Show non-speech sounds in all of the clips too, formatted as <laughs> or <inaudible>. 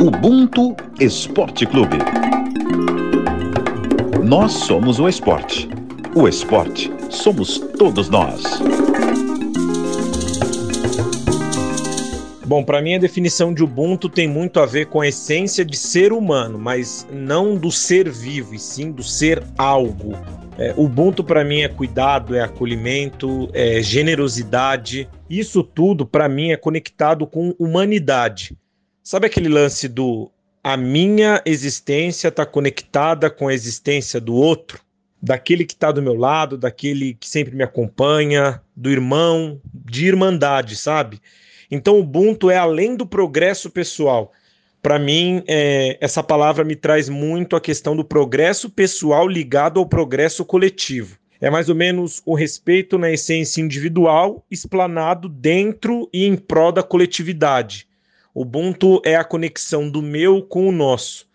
Ubuntu Esporte Clube. Nós somos o esporte. O esporte somos todos nós. Bom, para mim a definição de Ubuntu tem muito a ver com a essência de ser humano, mas não do ser vivo, e sim do ser algo. É, Ubuntu para mim é cuidado, é acolhimento, é generosidade. Isso tudo para mim é conectado com humanidade. Sabe aquele lance do a minha existência está conectada com a existência do outro? Daquele que está do meu lado, daquele que sempre me acompanha, do irmão, de irmandade, sabe? Então, o Ubuntu é além do progresso pessoal. Para mim, é, essa palavra me traz muito a questão do progresso pessoal ligado ao progresso coletivo. É mais ou menos o respeito na essência individual, explanado dentro e em prol da coletividade. Ubuntu é a conexão do meu com o nosso.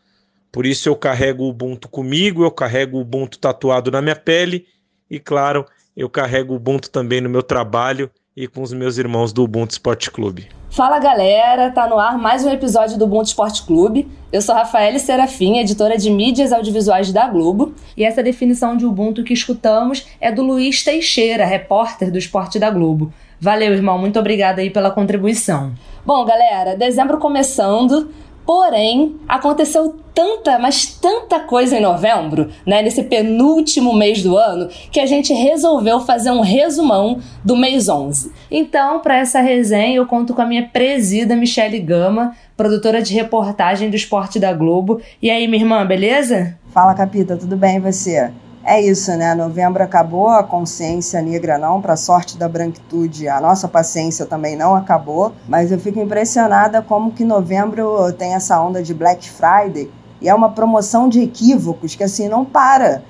Por isso eu carrego o Ubuntu comigo, eu carrego o Ubuntu tatuado na minha pele e, claro, eu carrego o Ubuntu também no meu trabalho e com os meus irmãos do Ubuntu Esporte Clube. Fala galera, tá no ar mais um episódio do Ubuntu Esporte Clube. Eu sou Rafaela Serafim, editora de mídias audiovisuais da Globo, e essa definição de Ubuntu que escutamos é do Luiz Teixeira, repórter do Esporte da Globo. Valeu, irmão, muito obrigada aí pela contribuição. Bom, galera, dezembro começando, porém, aconteceu tanta, mas tanta coisa em novembro, né, nesse penúltimo mês do ano, que a gente resolveu fazer um resumão do mês 11. Então, para essa resenha, eu conto com a minha presida Michele Gama, produtora de reportagem do Esporte da Globo. E aí, minha irmã, beleza? Fala, Capita, tudo bem e você? É isso, né? Novembro acabou, a consciência negra não, para sorte da branquitude, a nossa paciência também não acabou, mas eu fico impressionada como que novembro tem essa onda de Black Friday e é uma promoção de equívocos que assim não para.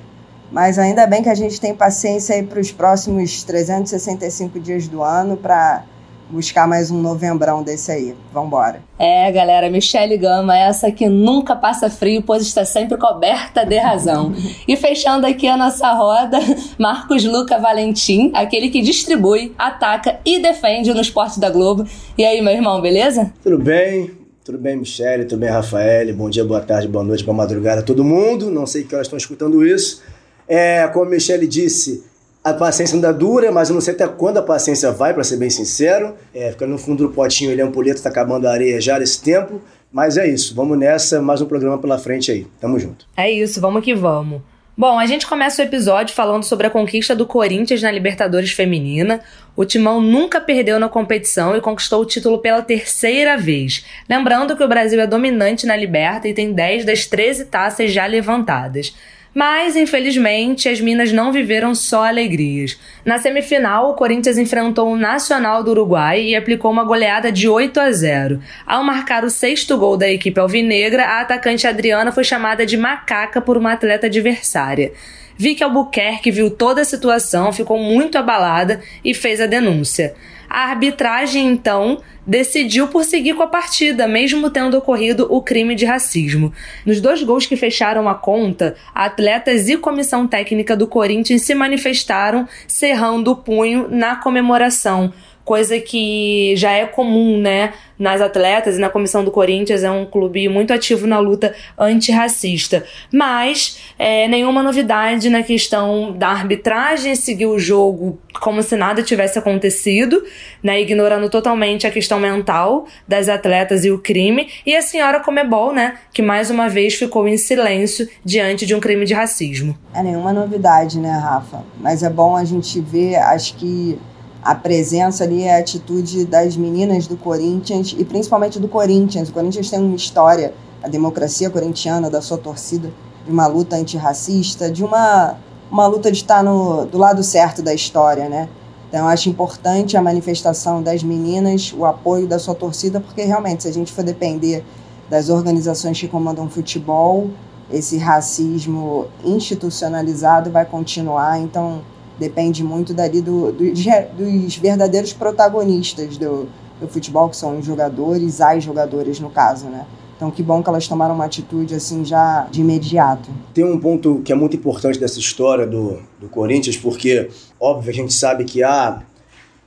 Mas ainda bem que a gente tem paciência aí para os próximos 365 dias do ano para buscar mais um novembrão desse aí. Vambora. É, galera, Michelle Gama, essa que nunca passa frio, pois está sempre coberta de razão. <laughs> e fechando aqui a nossa roda, <laughs> Marcos Luca Valentim, aquele que distribui, ataca e defende no Esporte da Globo. E aí, meu irmão, beleza? Tudo bem, tudo bem, Michele? Tudo bem, Rafael? Bom dia, boa tarde, boa noite, boa madrugada a todo mundo. Não sei que elas estão escutando isso. É, como a Michele disse, a paciência ainda dura, mas eu não sei até quando a paciência vai, para ser bem sincero. É, fica no fundo do potinho, ele é um polito, tá acabando a areia já nesse tempo. Mas é isso, vamos nessa, mais um programa pela frente aí. Tamo junto. É isso, vamos que vamos. Bom, a gente começa o episódio falando sobre a conquista do Corinthians na Libertadores Feminina. O Timão nunca perdeu na competição e conquistou o título pela terceira vez. Lembrando que o Brasil é dominante na Liberta e tem 10 das 13 taças já levantadas. Mas, infelizmente, as Minas não viveram só alegrias. Na semifinal, o Corinthians enfrentou o Nacional do Uruguai e aplicou uma goleada de 8 a 0. Ao marcar o sexto gol da equipe alvinegra, a atacante Adriana foi chamada de macaca por uma atleta adversária. Vicky Albuquerque viu toda a situação, ficou muito abalada e fez a denúncia. A arbitragem, então, decidiu por seguir com a partida, mesmo tendo ocorrido o crime de racismo. Nos dois gols que fecharam a conta, atletas e comissão técnica do Corinthians se manifestaram cerrando o punho na comemoração coisa que já é comum, né, nas atletas e na comissão do Corinthians, é um clube muito ativo na luta antirracista. Mas é, nenhuma novidade na questão da arbitragem, seguir o jogo como se nada tivesse acontecido, né, ignorando totalmente a questão mental das atletas e o crime, e a senhora Comebol, né, que mais uma vez ficou em silêncio diante de um crime de racismo. É nenhuma novidade, né, Rafa? Mas é bom a gente ver, acho que a presença ali, a atitude das meninas do Corinthians e principalmente do Corinthians. O Corinthians tem uma história, a democracia corintiana, da sua torcida, de uma luta antirracista, de uma, uma luta de estar no, do lado certo da história, né? Então, acho importante a manifestação das meninas, o apoio da sua torcida, porque realmente, se a gente for depender das organizações que comandam futebol, esse racismo institucionalizado vai continuar. Então, depende muito dali do, do, dos verdadeiros protagonistas do, do futebol, que são os jogadores, as jogadoras no caso, né? Então, que bom que elas tomaram uma atitude assim já de imediato. Tem um ponto que é muito importante dessa história do, do Corinthians, porque, óbvio, a gente sabe que há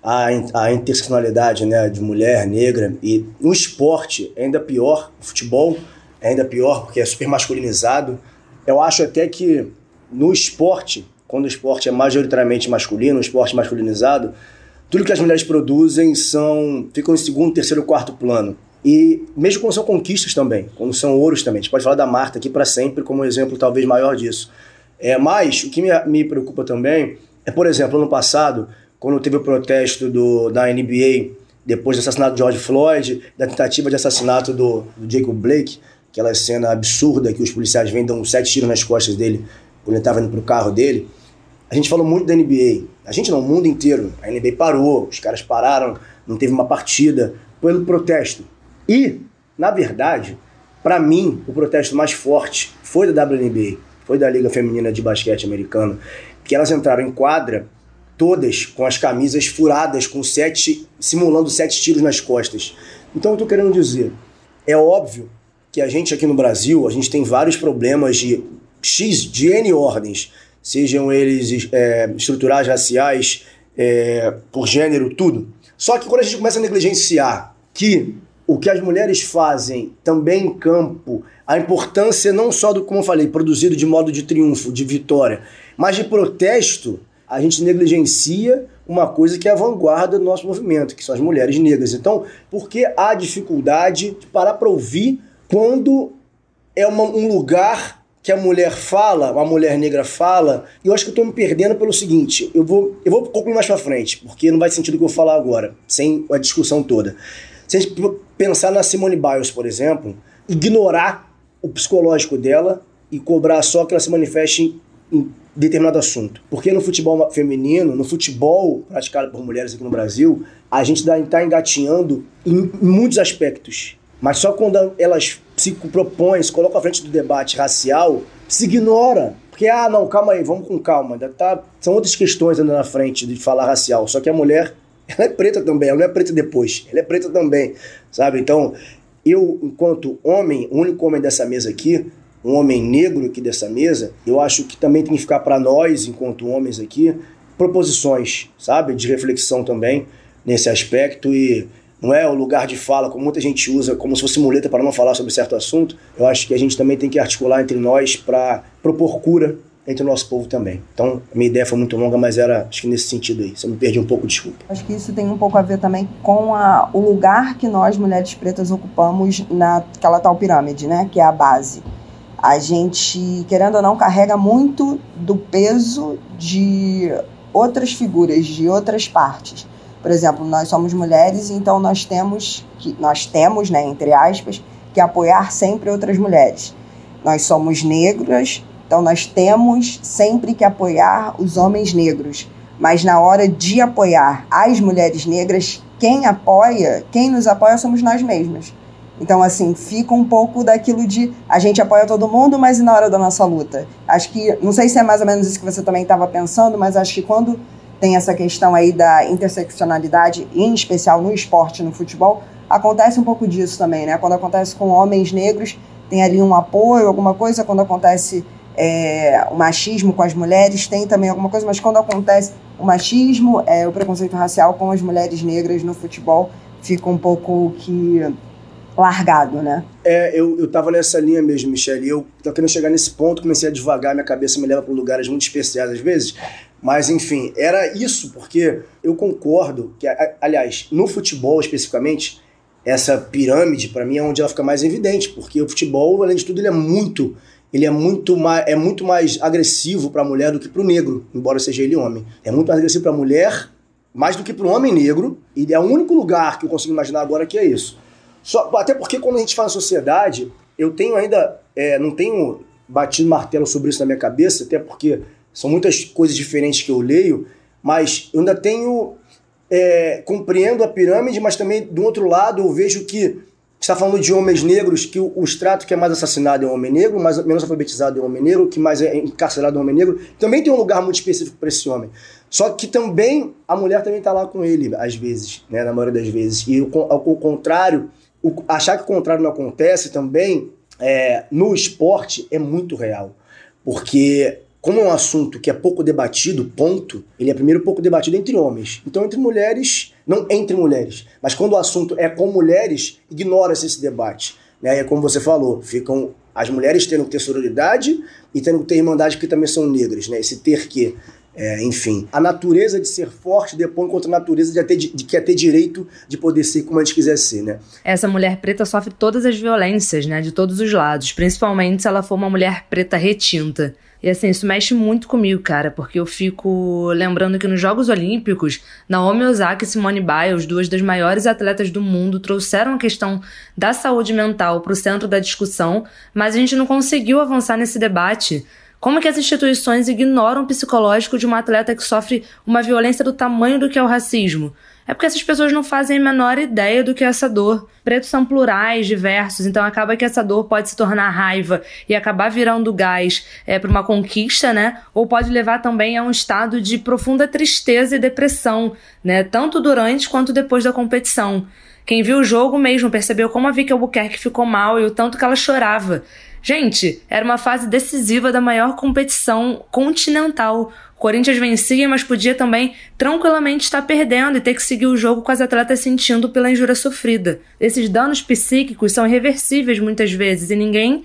a, a interseccionalidade né, de mulher, negra, e no esporte é ainda pior, no futebol é ainda pior, porque é super masculinizado. Eu acho até que no esporte, quando o esporte é majoritariamente masculino, o esporte masculinizado, tudo que as mulheres produzem são ficam em segundo, terceiro, quarto plano. E mesmo quando são conquistas também, quando são ouros também. A gente pode falar da Marta aqui para sempre como um exemplo talvez maior disso. É, mas o que me, me preocupa também é, por exemplo, ano passado, quando teve o protesto do, da NBA depois do assassinato de George Floyd, da tentativa de assassinato do, do Jacob Blake, aquela cena absurda que os policiais dão sete tiros nas costas dele quando ele estava indo pro carro dele. A gente falou muito da NBA. A gente não, o mundo inteiro. A NBA parou, os caras pararam, não teve uma partida pelo protesto. E, na verdade, para mim, o protesto mais forte foi da WNBA, foi da Liga Feminina de Basquete Americana, que elas entraram em quadra todas com as camisas furadas, com sete, simulando sete tiros nas costas. Então eu tô querendo dizer, é óbvio que a gente aqui no Brasil, a gente tem vários problemas de X, de N ordens, sejam eles é, estruturais, raciais, é, por gênero, tudo. Só que quando a gente começa a negligenciar que o que as mulheres fazem também em campo, a importância não só do, como eu falei, produzido de modo de triunfo, de vitória, mas de protesto, a gente negligencia uma coisa que é a vanguarda do nosso movimento, que são as mulheres negras. Então, por que há dificuldade de parar para ouvir quando é uma, um lugar que a mulher fala, uma mulher negra fala, e eu acho que eu estou me perdendo pelo seguinte, eu vou, eu vou concluir mais para frente, porque não vai sentido o que eu falar agora, sem a discussão toda. Se a gente pensar na Simone Biles, por exemplo, ignorar o psicológico dela e cobrar só que ela se manifeste em determinado assunto. Porque no futebol feminino, no futebol praticado por mulheres aqui no Brasil, a gente está engatinhando em muitos aspectos. Mas só quando elas se propõem, se colocam à frente do debate racial, se ignora. Porque, ah, não, calma aí, vamos com calma. Tá, são outras questões ainda na frente de falar racial. Só que a mulher <laughs> ela é preta também, ela não é preta depois, ela é preta também, sabe? Então, eu, enquanto homem, o único homem dessa mesa aqui, um homem negro aqui dessa mesa, eu acho que também tem que ficar para nós, enquanto homens aqui, proposições, sabe? De reflexão também nesse aspecto e não é o lugar de fala, como muita gente usa, como se fosse muleta para não falar sobre certo assunto. Eu acho que a gente também tem que articular entre nós para propor cura entre o nosso povo também. Então, a minha ideia foi muito longa, mas era, acho que nesse sentido aí. Se eu me perdi um pouco, desculpa. Acho que isso tem um pouco a ver também com a, o lugar que nós, mulheres pretas, ocupamos naquela tal pirâmide, né? Que é a base. A gente, querendo ou não, carrega muito do peso de outras figuras, de outras partes. Por exemplo, nós somos mulheres, então nós temos que nós temos, né, entre aspas, que apoiar sempre outras mulheres. Nós somos negras, então, nós temos sempre que apoiar os homens negros, mas na hora de apoiar as mulheres negras, quem apoia, quem nos apoia somos nós mesmas. Então, assim, fica um pouco daquilo de a gente apoia todo mundo, mas e na hora da nossa luta? Acho que, não sei se é mais ou menos isso que você também estava pensando, mas acho que quando tem essa questão aí da interseccionalidade, em especial no esporte, no futebol, acontece um pouco disso também, né? Quando acontece com homens negros, tem ali um apoio, alguma coisa, quando acontece é, o machismo com as mulheres, tem também alguma coisa, mas quando acontece o machismo, é, o preconceito racial com as mulheres negras no futebol, fica um pouco que largado, né? É, eu, eu tava nessa linha mesmo, Michelle, eu tô querendo chegar nesse ponto, comecei a devagar, minha cabeça me leva para lugares muito especiais às vezes, mas enfim, era isso, porque eu concordo que, aliás, no futebol especificamente, essa pirâmide, para mim, é onde ela fica mais evidente, porque o futebol, além de tudo, ele é muito ele é muito mais, é muito mais agressivo para a mulher do que para o negro, embora seja ele homem. É muito mais agressivo para a mulher, mais do que para o homem negro, e é o único lugar que eu consigo imaginar agora que é isso. Só, até porque quando a gente fala sociedade, eu tenho ainda, é, não tenho batido martelo sobre isso na minha cabeça, até porque são muitas coisas diferentes que eu leio, mas eu ainda tenho, é, compreendo a pirâmide, mas também do outro lado eu vejo que está falando de homens negros, que o, o extrato que é mais assassinado é um homem negro, mais, menos alfabetizado é um homem negro, que mais é encarcerado é um homem negro. Também tem um lugar muito específico para esse homem. Só que também a mulher também está lá com ele, às vezes, né, na maioria das vezes. E o, ao, contrário, achar que o contrário não acontece também é, no esporte é muito real. Porque como é um assunto que é pouco debatido, ponto, ele é primeiro pouco debatido entre homens. Então, entre mulheres, não entre mulheres, mas quando o assunto é com mulheres, ignora-se esse debate. Né? E é como você falou, ficam as mulheres tendo que ter sororidade e tendo que ter irmandade que também são negras, né? Esse ter que. É, enfim, a natureza de ser forte depõe contra a natureza de, ter, de, de quer ter direito de poder ser como a gente quiser ser, né? Essa mulher preta sofre todas as violências, né? De todos os lados, principalmente se ela for uma mulher preta retinta. E assim, isso mexe muito comigo, cara, porque eu fico lembrando que nos Jogos Olímpicos, Naomi Osaka e Simone Biles, duas das maiores atletas do mundo, trouxeram a questão da saúde mental para o centro da discussão, mas a gente não conseguiu avançar nesse debate. Como que as instituições ignoram o psicológico de uma atleta que sofre uma violência do tamanho do que é o racismo? É porque essas pessoas não fazem a menor ideia do que é essa dor. Pretos são plurais, diversos, então acaba que essa dor pode se tornar raiva e acabar virando gás é, para uma conquista, né? Ou pode levar também a um estado de profunda tristeza e depressão, né? Tanto durante quanto depois da competição. Quem viu o jogo mesmo percebeu como a Vicky Albuquerque ficou mal e o tanto que ela chorava. Gente, era uma fase decisiva da maior competição continental. O Corinthians vencia, mas podia também tranquilamente estar perdendo e ter que seguir o jogo com as atletas sentindo pela injúria sofrida. Esses danos psíquicos são irreversíveis muitas vezes e ninguém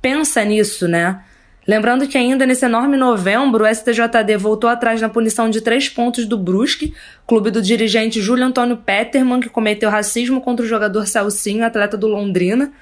pensa nisso, né? Lembrando que ainda nesse enorme novembro, o STJD voltou atrás na punição de três pontos do Brusque, clube do dirigente Júlio Antônio Peterman, que cometeu racismo contra o jogador Celcinho, atleta do Londrina.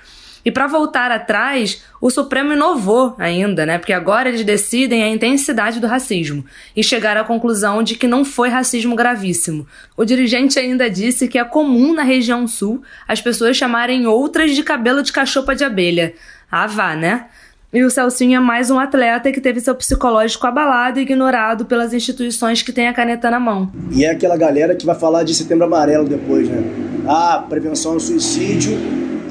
E para voltar atrás, o Supremo inovou ainda, né? Porque agora eles decidem a intensidade do racismo e chegaram à conclusão de que não foi racismo gravíssimo. O dirigente ainda disse que é comum na região sul as pessoas chamarem outras de cabelo de cachopa de abelha. Ah, vá, né? E o Celcinho é mais um atleta que teve seu psicológico abalado e ignorado pelas instituições que têm a caneta na mão. E é aquela galera que vai falar de setembro amarelo depois, né? Ah, prevenção ao suicídio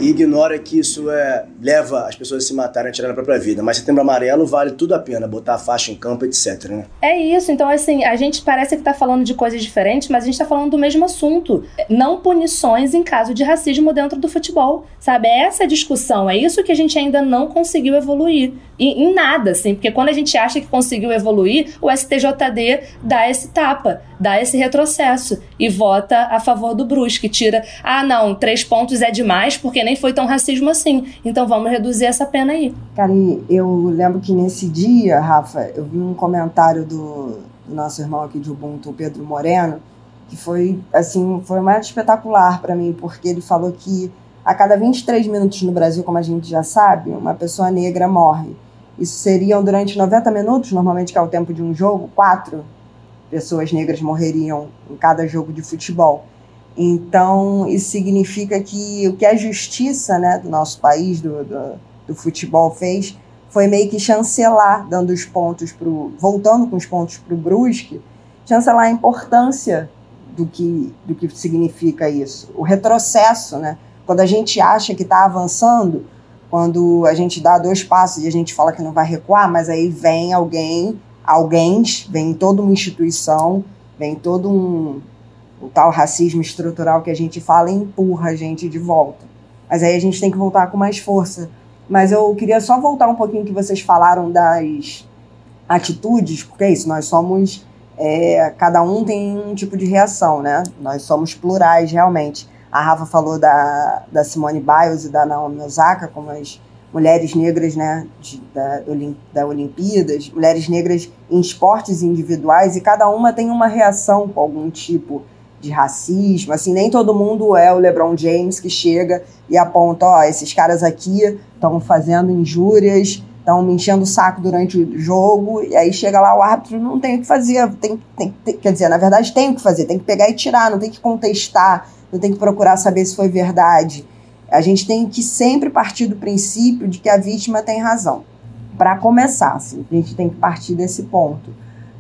e ignora que isso é, leva as pessoas a se matarem, a tirar a própria vida. Mas setembro amarelo vale tudo a pena, botar a faixa em campo, etc. Né? É isso, então assim, a gente parece que tá falando de coisas diferentes, mas a gente tá falando do mesmo assunto. Não punições em caso de racismo dentro do futebol, sabe? É essa discussão, é isso que a gente ainda não conseguiu evoluir. E, em nada, assim, porque quando a gente acha que conseguiu evoluir, o STJD dá esse tapa, dá esse retrocesso e vota a favor do Brusque, tira, ah não, três pontos é demais porque nem foi tão racismo assim. Então vamos reduzir essa pena aí. Cara, eu lembro que nesse dia, Rafa, eu vi um comentário do, do nosso irmão aqui de Ubuntu, Pedro Moreno, que foi assim, foi mais espetacular para mim, porque ele falou que a cada 23 minutos no Brasil, como a gente já sabe, uma pessoa negra morre. Isso seriam durante 90 minutos, normalmente que é o tempo de um jogo, quatro pessoas negras morreriam em cada jogo de futebol. Então, isso significa que o que a justiça né, do nosso país, do, do, do futebol, fez foi meio que chancelar, dando os pontos para voltando com os pontos para o Brusque, chancelar a importância do que, do que significa isso. O retrocesso, né? Quando a gente acha que está avançando, quando a gente dá dois passos e a gente fala que não vai recuar, mas aí vem alguém, alguém, vem toda uma instituição, vem todo um, o tal racismo estrutural que a gente fala empurra a gente de volta. Mas aí a gente tem que voltar com mais força. Mas eu queria só voltar um pouquinho que vocês falaram das atitudes, porque é isso, nós somos. É, cada um tem um tipo de reação, né? Nós somos plurais, realmente. A Rafa falou da, da Simone Biles e da Naomi Osaka como as mulheres negras né, de, da, da Olimpíadas, mulheres negras em esportes individuais, e cada uma tem uma reação com algum tipo de racismo, assim, nem todo mundo é o LeBron James que chega e aponta, ó, esses caras aqui estão fazendo injúrias, estão me enchendo o saco durante o jogo, e aí chega lá o árbitro, não tem o que fazer, tem, tem, tem, quer dizer, na verdade tem o que fazer, tem que pegar e tirar, não tem que contestar, não tem que procurar saber se foi verdade. A gente tem que sempre partir do princípio de que a vítima tem razão. Para começar, assim, a gente tem que partir desse ponto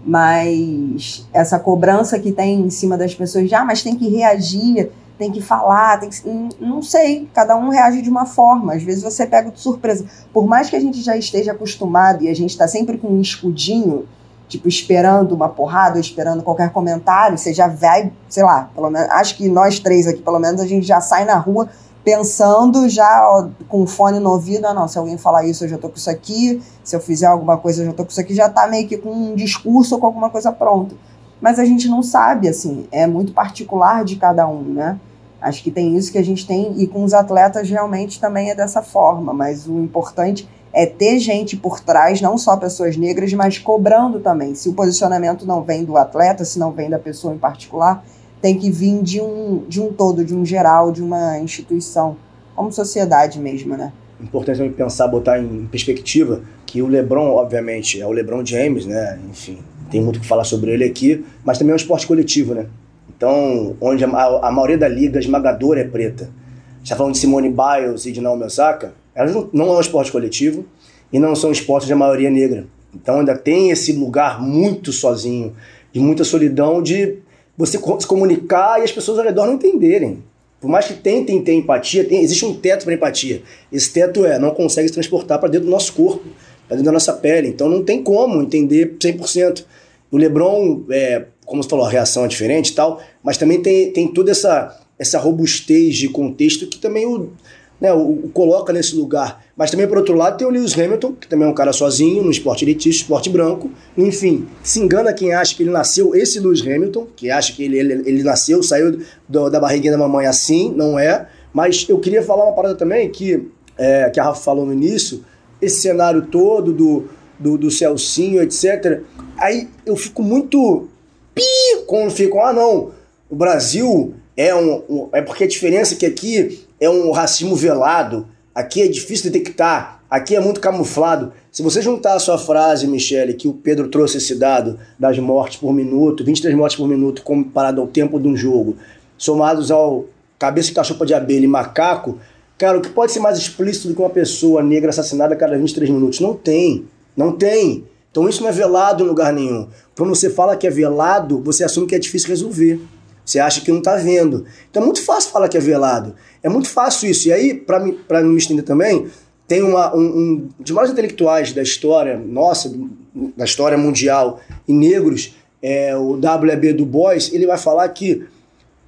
mas essa cobrança que tem em cima das pessoas, já, ah, mas tem que reagir, tem que falar, tem que, não sei, cada um reage de uma forma. Às vezes você pega de surpresa. Por mais que a gente já esteja acostumado e a gente está sempre com um escudinho, tipo esperando uma porrada, esperando qualquer comentário, você já vai, sei lá, pelo menos, acho que nós três aqui, pelo menos, a gente já sai na rua pensando já ó, com o fone no ouvido, ah, não, se alguém falar isso, eu já tô com isso aqui, se eu fizer alguma coisa, eu já tô com isso aqui, já tá meio que com um discurso ou com alguma coisa pronta. Mas a gente não sabe, assim, é muito particular de cada um, né? Acho que tem isso que a gente tem, e com os atletas realmente também é dessa forma, mas o importante é ter gente por trás, não só pessoas negras, mas cobrando também. Se o posicionamento não vem do atleta, se não vem da pessoa em particular, tem que vir de um, de um todo, de um geral, de uma instituição, como sociedade mesmo, né? Importante também pensar, botar em perspectiva que o LeBron, obviamente, é o LeBron James, né? Enfim, tem muito que falar sobre ele aqui, mas também é um esporte coletivo, né? Então, onde a, a maioria da liga esmagadora é preta. Está falando de Simone Biles e de Naomi Osaka, elas não, não é um esporte coletivo e não são esportes de maioria negra. Então ainda tem esse lugar muito sozinho, de muita solidão, de você se comunicar e as pessoas ao redor não entenderem. Por mais que tentem ter empatia, tem, existe um teto para empatia. Esse teto é, não consegue se transportar para dentro do nosso corpo, para dentro da nossa pele. Então não tem como entender 100%. O LeBron, é, como você falou, a reação é diferente e tal, mas também tem, tem toda essa, essa robustez de contexto que também o, né, o, o, coloca nesse lugar. Mas também, por outro lado, tem o Lewis Hamilton, que também é um cara sozinho, no esporte elitista, esporte branco. Enfim, se engana quem acha que ele nasceu, esse Lewis Hamilton, que acha que ele, ele, ele nasceu, saiu do, da barriguinha da mamãe assim, não é. Mas eu queria falar uma parada também que, é, que a Rafa falou no início, esse cenário todo do, do, do Celcinho, etc. Aí eu fico muito pi quando ficam, ah não, o Brasil é um, um, é porque a diferença é que aqui é um racismo velado, aqui é difícil detectar, aqui é muito camuflado. Se você juntar a sua frase, Michele, que o Pedro trouxe esse dado das mortes por minuto, 23 mortes por minuto comparado ao tempo de um jogo, somados ao cabeça de cachorro de abelha e macaco, cara, o que pode ser mais explícito do que uma pessoa negra assassinada a cada 23 minutos? Não tem. Não tem. Então isso não é velado em lugar nenhum. Quando você fala que é velado, você assume que é difícil resolver. Você acha que não está vendo. Então é muito fácil falar que é velado. É muito fácil isso. E aí, para não me estender também, tem uma, um, um de maiores intelectuais da história nossa, da história mundial, e negros, é, o W.B. Du Bois, ele vai falar que,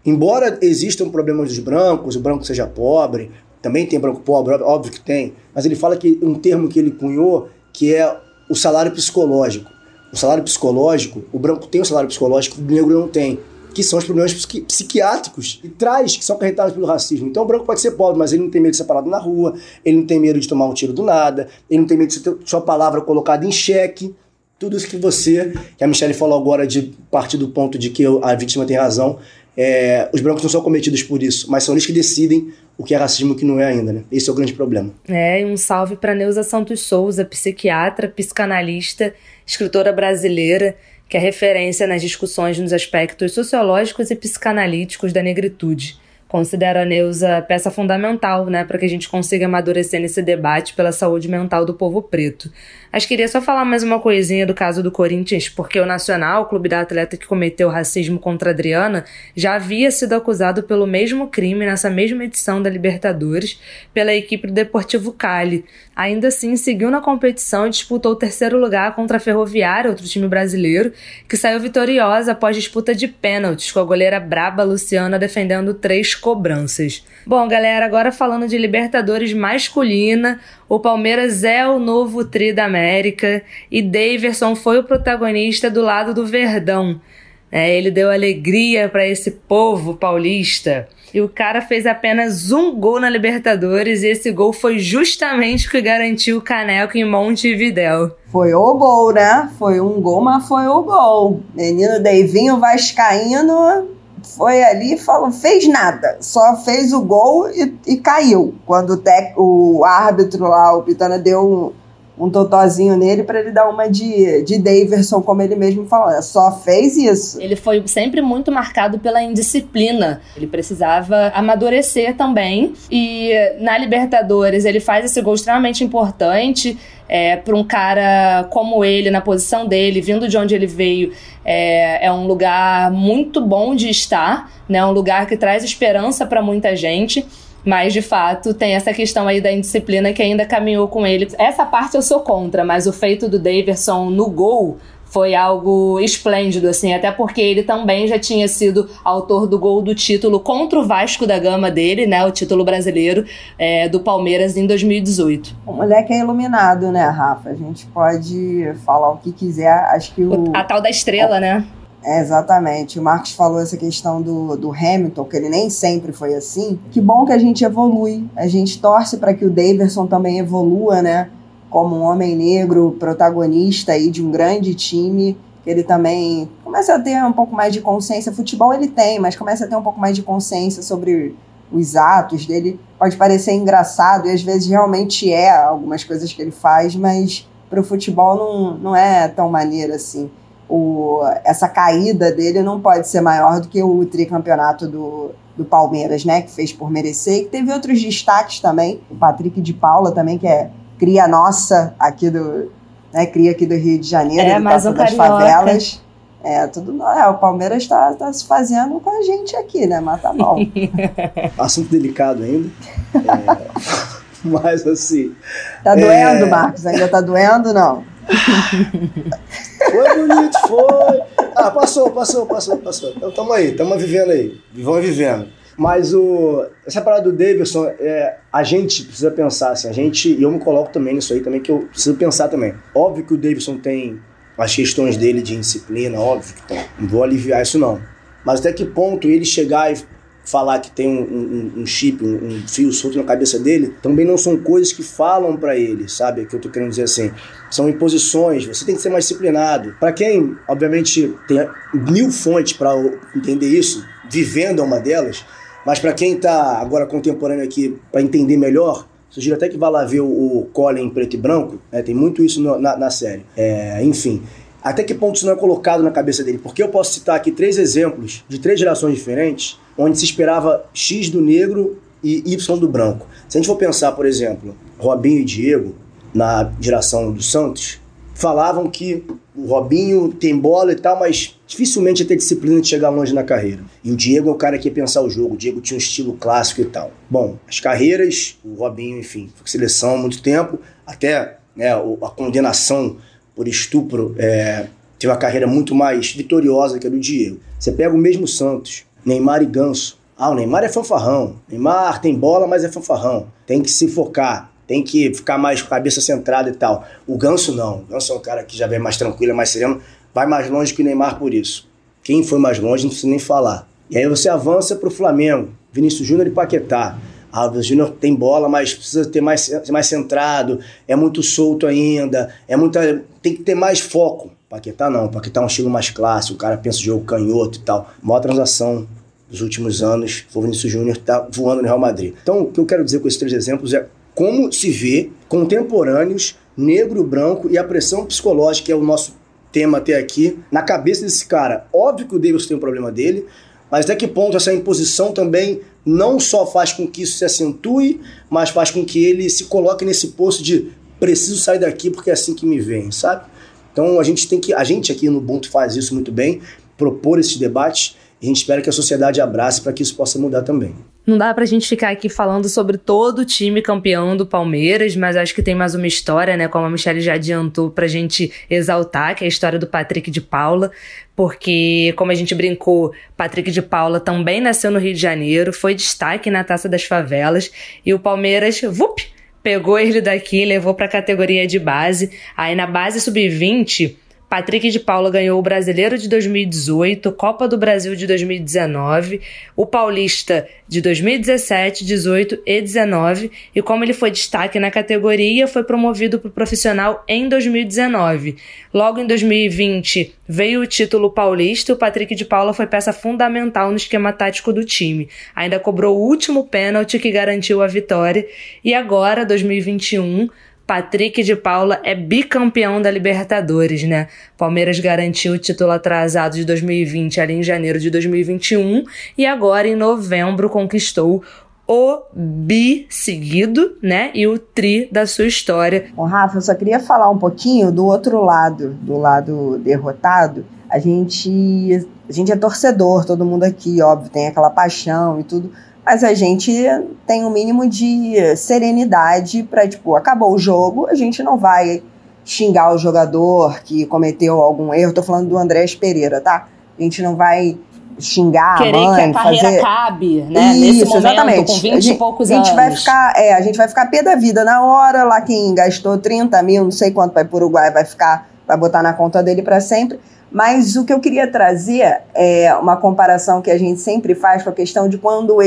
embora existam problemas dos brancos, o branco seja pobre, também tem branco pobre, óbvio que tem, mas ele fala que um termo que ele cunhou, que é o salário psicológico. O salário psicológico, o branco tem o salário psicológico, o negro não tem que são os problemas psiqui psiquiátricos e traz, que são acarretados pelo racismo. Então o branco pode ser pobre, mas ele não tem medo de ser parado na rua, ele não tem medo de tomar um tiro do nada, ele não tem medo de ter sua palavra colocada em xeque. Tudo isso que você, que a Michelle falou agora de partir do ponto de que a vítima tem razão, é, os brancos não são cometidos por isso, mas são eles que decidem o que é racismo e o que não é ainda, né? Esse é o grande problema. É, e um salve para Neuza Santos Souza, psiquiatra, psicanalista, escritora brasileira, que é referência nas discussões nos aspectos sociológicos e psicanalíticos da negritude. Considero a Neuza peça fundamental né, para que a gente consiga amadurecer nesse debate pela saúde mental do povo preto. Mas queria só falar mais uma coisinha do caso do Corinthians, porque o Nacional, o clube da atleta que cometeu racismo contra Adriana, já havia sido acusado pelo mesmo crime nessa mesma edição da Libertadores pela equipe do Deportivo Cali. Ainda assim, seguiu na competição e disputou o terceiro lugar contra a Ferroviária, outro time brasileiro, que saiu vitoriosa após disputa de pênaltis, com a goleira braba Luciana defendendo três cobranças. Bom, galera, agora falando de Libertadores masculina, o Palmeiras é o novo tri da América e Daverson foi o protagonista do lado do Verdão. É, ele deu alegria para esse povo paulista. E o cara fez apenas um gol na Libertadores e esse gol foi justamente o que garantiu o caneco em Montevidéu. Foi o gol, né? Foi um gol, mas foi o gol. Menino Deivinho Vascaíno foi ali e falou, fez nada, só fez o gol e, e caiu. Quando o, tec, o árbitro lá, o Pitana, deu um, totozinho nele para ele dar uma de, de Daverson, como ele mesmo falou. Só fez isso. Ele foi sempre muito marcado pela indisciplina. Ele precisava amadurecer também. E na Libertadores ele faz esse gol extremamente importante é, para um cara como ele, na posição dele, vindo de onde ele veio, é, é um lugar muito bom de estar, né? Um lugar que traz esperança para muita gente. Mas, de fato, tem essa questão aí da indisciplina que ainda caminhou com ele. Essa parte eu sou contra, mas o feito do Daverson no gol foi algo esplêndido, assim, até porque ele também já tinha sido autor do gol do título contra o Vasco da Gama dele, né? O título brasileiro é, do Palmeiras em 2018. O moleque é iluminado, né, Rafa? A gente pode falar o que quiser. Acho que o. A tal da estrela, né? Exatamente. O Marcos falou essa questão do, do Hamilton, que ele nem sempre foi assim. Que bom que a gente evolui. A gente torce para que o Davidson também evolua, né? Como um homem negro, protagonista aí de um grande time. Que ele também começa a ter um pouco mais de consciência. Futebol ele tem, mas começa a ter um pouco mais de consciência sobre os atos dele. Pode parecer engraçado e às vezes realmente é algumas coisas que ele faz, mas para o futebol não, não é tão maneiro assim o, essa caída dele não pode ser maior do que o tricampeonato do, do Palmeiras, né? Que fez por merecer. E teve outros destaques também. O Patrick de Paula também, que é cria nossa aqui do. Né, cria aqui do Rio de Janeiro, é, mas das favelas. É, tudo é, o Palmeiras está tá se fazendo com a gente aqui, né? Mas tá bom. Assunto delicado ainda. É, mas assim. Tá doendo, é... Marcos? Ainda tá doendo, não? <laughs> Foi bonito, foi. Ah, passou, passou, passou, passou. Então tamo aí, tamo vivendo aí. Vivão vivendo. Mas o, essa parada do Davidson, é, a gente precisa pensar, assim, a gente, e eu me coloco também nisso aí também, que eu preciso pensar também. Óbvio que o Davidson tem as questões dele de disciplina, óbvio que tem. Não vou aliviar isso não. Mas até que ponto ele chegar e falar que tem um, um, um chip, um, um, fio solto na cabeça dele, também não são coisas que falam para ele, sabe? É que eu tô querendo dizer assim. São imposições, você tem que ser mais disciplinado. Para quem, obviamente, tem mil fontes para entender isso, vivendo é uma delas, mas para quem tá agora contemporâneo aqui para entender melhor, sugiro até que vá lá ver o, o Colin em preto e branco, né? tem muito isso no, na, na série. É, enfim, até que ponto isso não é colocado na cabeça dele? Porque eu posso citar aqui três exemplos de três gerações diferentes onde se esperava X do negro e Y do branco. Se a gente for pensar, por exemplo, Robinho e Diego, na geração do Santos, falavam que o Robinho tem bola e tal, mas dificilmente ia ter disciplina de chegar longe na carreira. E o Diego é o cara que ia pensar o jogo. O Diego tinha um estilo clássico e tal. Bom, as carreiras, o Robinho, enfim, foi seleção há muito tempo, até né, a condenação por estupro é, teve uma carreira muito mais vitoriosa que a do Diego. Você pega o mesmo Santos, Neymar e Ganso. Ah, o Neymar é fanfarrão. Neymar tem bola, mas é fanfarrão. Tem que se focar, tem que ficar mais com a cabeça centrada e tal. O Ganso não. O Ganso é um cara que já vem mais tranquilo, é mais sereno, vai mais longe que o Neymar por isso. Quem foi mais longe não precisa nem falar. E aí você avança para o Flamengo. Vinícius Júnior e Paquetá. Ah, o Vinícius Júnior tem bola, mas precisa ter mais, mais centrado, é muito solto ainda, é muita, tem que ter mais foco. Paquetá não, Paquetá é um estilo mais clássico, o cara pensa o jogo canhoto e tal. Maior transação dos últimos anos, o Vinícius Júnior tá voando no Real Madrid. Então, o que eu quero dizer com esses três exemplos é como se vê contemporâneos, negro, branco e a pressão psicológica, que é o nosso tema até aqui, na cabeça desse cara. Óbvio que o Davis tem um problema dele, mas até que ponto essa imposição também não só faz com que isso se acentue, mas faz com que ele se coloque nesse posto de preciso sair daqui porque é assim que me vem, sabe? Então a gente tem que, a gente aqui no Ubuntu faz isso muito bem, propor esses debates a gente espera que a sociedade abrace para que isso possa mudar também. Não dá pra gente ficar aqui falando sobre todo o time campeão do Palmeiras, mas acho que tem mais uma história, né? Como a Michelle já adiantou pra gente exaltar, que é a história do Patrick de Paula. Porque, como a gente brincou, Patrick de Paula também nasceu no Rio de Janeiro, foi destaque na Taça das Favelas, e o Palmeiras, vup, pegou ele daqui levou para a categoria de base. Aí na base sub-20, Patrick de Paula ganhou o Brasileiro de 2018, Copa do Brasil de 2019, o Paulista de 2017, 18 e 19, e como ele foi destaque na categoria, foi promovido para profissional em 2019. Logo em 2020 veio o título paulista, o Patrick de Paula foi peça fundamental no esquema tático do time. Ainda cobrou o último pênalti que garantiu a vitória, e agora, 2021, Patrick de Paula é bicampeão da Libertadores, né? Palmeiras garantiu o título atrasado de 2020 ali em janeiro de 2021 e agora em novembro conquistou o bi seguido, né? E o tri da sua história. Bom, Rafa, eu só queria falar um pouquinho do outro lado, do lado derrotado. A gente, a gente é torcedor, todo mundo aqui, óbvio, tem aquela paixão e tudo mas a gente tem um mínimo de serenidade para, tipo, acabou o jogo, a gente não vai xingar o jogador que cometeu algum erro. Tô falando do Andrés Pereira, tá? A gente não vai xingar Querer a mãe, que a carreira fazer... cabe, né? Isso, Nesse momento, exatamente. com 20 a gente, e poucos a gente anos. Vai ficar, é, a gente vai ficar pé da vida na hora, lá quem gastou 30 mil, não sei quanto vai pro Uruguai, vai ficar, vai botar na conta dele para sempre. Mas o que eu queria trazer é uma comparação que a gente sempre faz com a questão de quando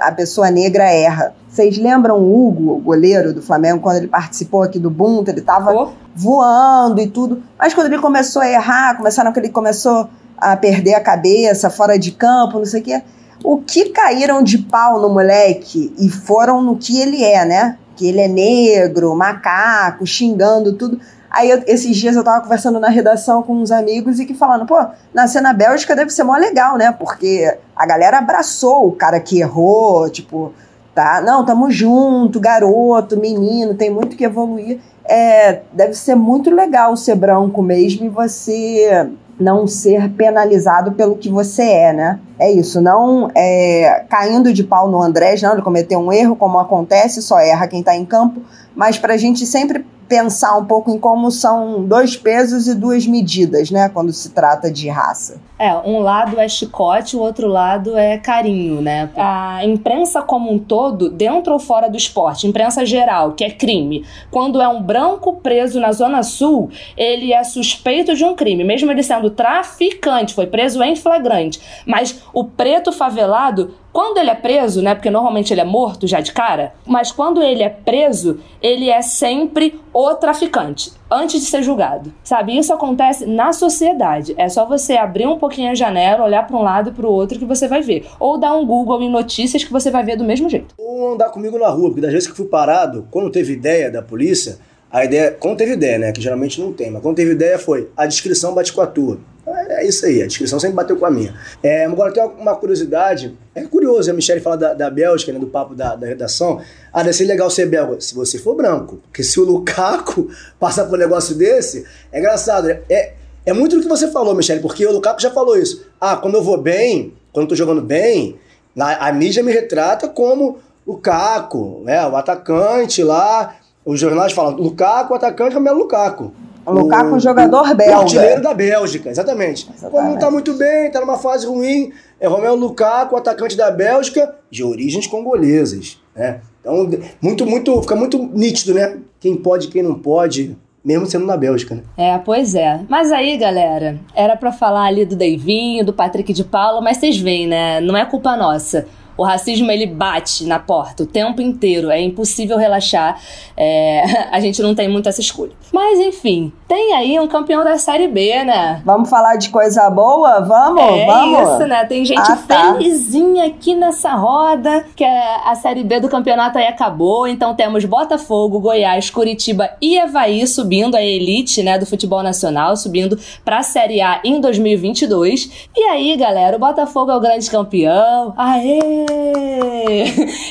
a pessoa negra erra. Vocês lembram o Hugo, o goleiro do Flamengo, quando ele participou aqui do Bunta, ele estava Oh. voando e tudo. Mas quando ele começou a errar, começaram que ele começou a perder a cabeça, fora de campo, não sei o quê. O que caíram de pau no moleque e foram no que ele é, né? Que ele é negro, macaco, xingando tudo. Aí eu- esses dias eu tava conversando na redação com uns amigos e que falando, pô, nascer na Bélgica deve ser mó legal, né? Porque a galera abraçou o cara que errou, tipo, tá? Não, tamo junto, garoto, menino, tem muito que evoluir. É, deve ser muito legal ser branco mesmo e você não ser penalizado pelo que você é, né? É isso, não é, caindo de pau no Andrés, não, ele cometeu um erro, como acontece, só erra quem tá em campo, mas pra gente sempre pensar um pouco em como são dois pesos e duas medidas, né, quando se trata de raça. É, um lado é chicote, o outro lado é carinho, né? A imprensa como um todo, dentro ou fora do esporte, imprensa geral, que é crime. Quando é um branco preso na Zona Sul, ele é suspeito de um crime, mesmo ele sendo traficante, foi preso em flagrante. Mas o preto favelado, quando ele é preso, né? Porque normalmente ele é morto já de cara, mas quando ele é preso, ele é sempre o traficante, antes de ser julgado. Sabe? Isso acontece na sociedade. É só você abrir um pouquinho a janela, olhar para um lado e para o outro que você vai ver. Ou dar um Google em notícias que você vai ver do mesmo jeito. Ou andar comigo na rua, porque das vezes que fui parado, quando teve ideia da polícia, a ideia. Quando teve ideia, né? Que geralmente não tem, mas quando teve ideia foi a descrição bate com a tua. É isso aí, a descrição sempre bateu com a minha. É, agora tem uma curiosidade. É curioso, a Michelle fala da, da Bélgica, né, do papo da, da redação. Ah, deve ser legal ser belga, se você for branco. Porque se o Lukaku <laughs> passar por um negócio desse, é engraçado. né? É, é muito do que você falou, Michelle, porque o Lukaku já falou isso. Ah, quando eu vou bem, quando eu tô jogando bem, a, a mídia me retrata como Lukaku, né, o atacante lá. Os jornais falam Lukaku, o atacante Lukaku. O Lukaku, um jogador o belga. artilheiro da Bélgica, exatamente. Exatamente. Quando não tá muito bem, tá numa fase ruim, é Romelu Lukaku, atacante da Bélgica, de origens congolesas, né? Então, muito, muito, fica muito nítido, né? Quem pode e quem não pode, mesmo sendo na Bélgica, né? É, pois é. Mas aí, galera, era pra falar ali do Deivinho, do Patrick de Paula, mas vocês veem, né? Não é culpa nossa. O racismo ele bate na porta o tempo inteiro, é impossível relaxar. É, <laughs> a gente não tem muito essa escolha. Mas enfim, tem aí um campeão da Série B, né? Vamos falar de coisa boa? Vamos, é vamos. isso, né? Tem gente Ah, tá. felizinha aqui nessa roda, que a, a Série B do campeonato aí acabou. Então temos Botafogo, Goiás, Curitiba e Havaí subindo a elite, né, do futebol nacional, subindo pra Série A em 2022. E aí, galera, o Botafogo é o grande campeão. Aê!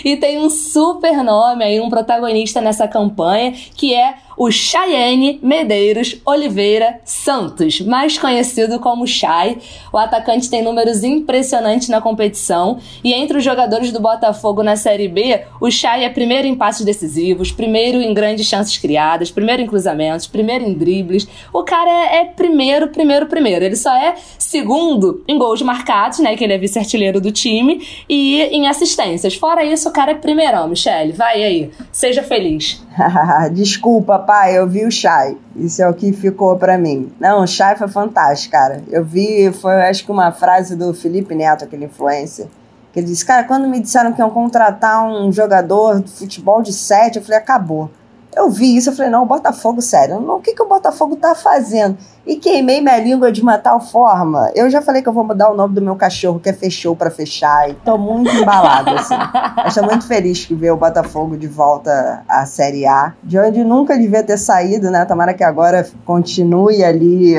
E tem um super nome aí, um protagonista nessa campanha, que é o Chayenne Medeiros Oliveira Santos, mais conhecido como Chay. O atacante tem números impressionantes na competição e entre os jogadores do Botafogo na Série B, o Chay é primeiro em passes decisivos, primeiro em grandes chances criadas, primeiro em cruzamentos, primeiro em dribles. O cara é, é primeiro, primeiro, primeiro. Ele só é segundo em gols marcados, né, que ele é vice-artilheiro do time, e em assistências. Fora isso, o cara é primeirão, Michele. Vai aí, seja feliz. <laughs> Desculpa, pai, eu vi o Shai. Isso é o que ficou pra mim. Não, o Shai foi fantástico, cara. Eu vi, foi acho que uma frase do Felipe Neto, aquele influencer, que ele disse: Cara, quando me disseram que iam contratar um jogador de futebol de sete, eu falei: Acabou. Eu vi isso, eu falei: Não, o Botafogo, sério, não, o que, que o Botafogo tá fazendo? E queimei minha língua de uma tal forma. Eu já falei que eu vou mudar o nome do meu cachorro, que é Fechou pra Fechar, e tô muito embalada, assim. <laughs> Tô muito feliz que ver o Botafogo de volta à Série A, de onde nunca devia ter saído, né? Tomara que agora continue ali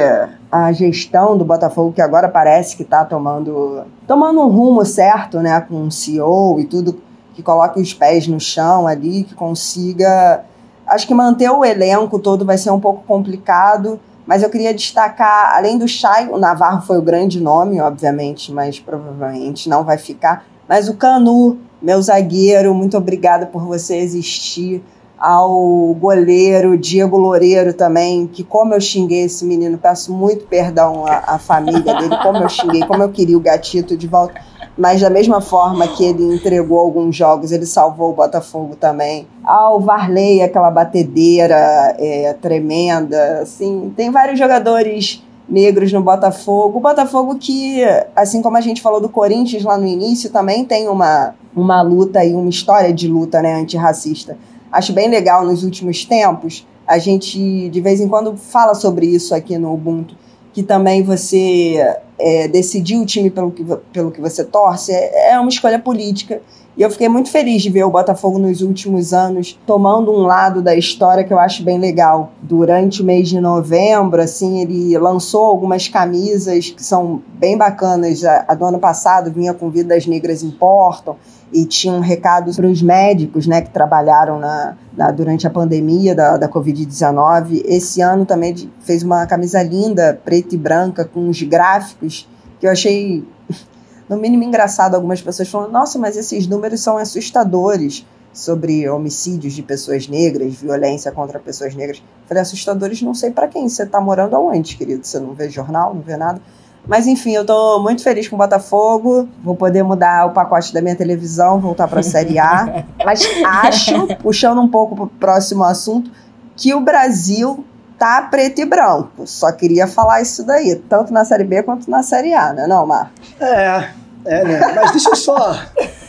a gestão do Botafogo, que agora parece que tá tomando, tomando um rumo certo, né? Com um CEO e tudo, que coloque os pés no chão ali, que consiga. Acho que manter o elenco todo vai ser um pouco complicado, mas eu queria destacar, além do Chay, o Navarro foi o grande nome, obviamente, mas provavelmente não vai ficar. Mas o Canu, meu zagueiro, muito obrigada por você existir. ao goleiro Diego Loureiro também, que como eu xinguei esse menino, peço muito perdão à, à família dele, como eu xinguei, como eu queria o gatito de volta mas da mesma forma que ele entregou alguns jogos, ele salvou o Botafogo também. Ao Varley, aquela batedeira é, tremenda, assim, tem vários jogadores negros no Botafogo. O Botafogo que, assim como a gente falou do Corinthians lá no início, também tem uma, uma luta e uma história de luta né, antirracista. Acho bem legal nos últimos tempos. A gente, de vez em quando, fala sobre isso aqui no Ubuntu que também você é, decidir o time pelo que, pelo que você torce é, é uma escolha política. E eu fiquei muito feliz de ver o Botafogo nos últimos anos tomando um lado da história que eu acho bem legal. Durante o mês de novembro, assim, ele lançou algumas camisas que são bem bacanas. A, a do ano passado vinha com Vidas Negras Importam e tinha um recado para os médicos né, que trabalharam na, na, durante a pandemia da, da Covid-19. Esse ano também fez uma camisa linda, preta e branca, com uns gráficos que eu achei, <laughs> no mínimo, engraçado. Algumas pessoas falando: nossa, mas esses números são assustadores sobre homicídios de pessoas negras, violência contra pessoas negras. falei: assustadores, não sei para quem. Você está morando aonde, querido? Você não vê jornal, não vê nada. Mas enfim, eu tô muito feliz com o Botafogo. Vou poder mudar o pacote da minha televisão, voltar para a Série A. <laughs> Mas acho, <laughs> puxando um pouco pro próximo assunto, que o Brasil tá preto e branco. Só queria falar isso daí, tanto na Série B quanto na Série A, né, não, Mar? É, é, né? Mas deixa eu só